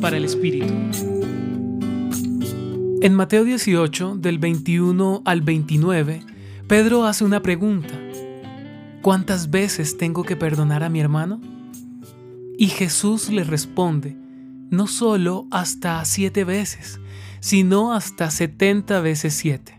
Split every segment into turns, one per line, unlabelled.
Para el Espíritu. En Mateo 18, del 21 al 29, Pedro hace una pregunta. ¿Cuántas veces tengo que perdonar a mi hermano? Y Jesús le responde, no solo hasta siete veces, sino hasta setenta veces siete.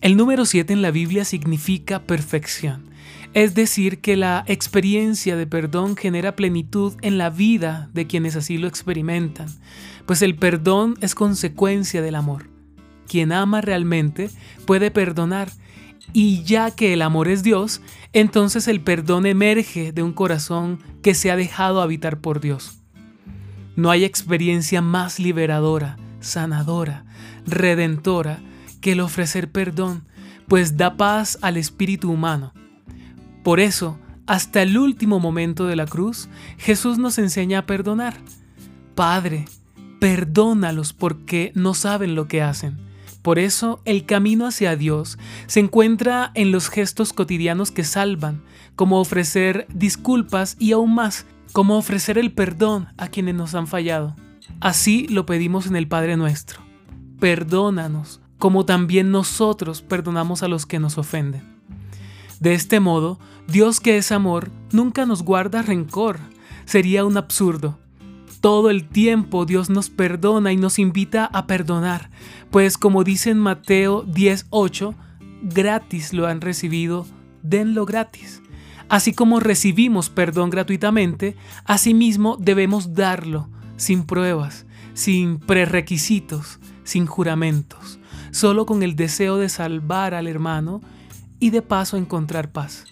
El número siete en la Biblia significa perfección, es decir, que la experiencia de perdón genera plenitud en la vida de quienes así lo experimentan, pues el perdón es consecuencia del amor. Quien ama realmente puede perdonar, y ya que el amor es Dios, entonces el perdón emerge de un corazón que se ha dejado habitar por Dios. No hay experiencia más liberadora, sanadora, redentora que el ofrecer perdón, pues da paz al espíritu humano. Por eso, hasta el último momento de la cruz, Jesús nos enseña a perdonar. Padre, perdónalos porque no saben lo que hacen. Por eso el camino hacia Dios se encuentra en los gestos cotidianos que salvan, como ofrecer disculpas y aún más, como ofrecer el perdón a quienes nos han fallado. Así lo pedimos en el Padre nuestro. Perdónanos, como también nosotros perdonamos a los que nos ofenden. De este modo, Dios que es amor nunca nos guarda rencor. Sería un absurdo. Todo el tiempo Dios nos perdona y nos invita a perdonar, pues como dice en Mateo 10:8, gratis lo han recibido, denlo gratis. Así como recibimos perdón gratuitamente, asimismo debemos darlo, sin pruebas, sin prerequisitos, sin juramentos, solo con el deseo de salvar al hermano y de paso encontrar paz.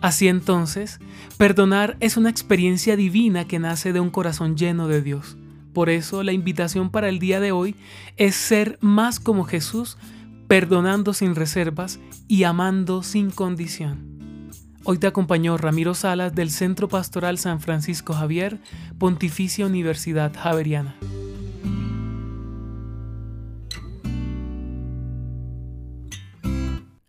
Así entonces, perdonar es una experiencia divina que nace de un corazón lleno de Dios. Por eso la invitación para el día de hoy es ser más como Jesús, perdonando sin reservas y amando sin condición. Hoy te acompañó Ramiro Salas del Centro Pastoral San Francisco Javier, Pontificia Universidad Javeriana.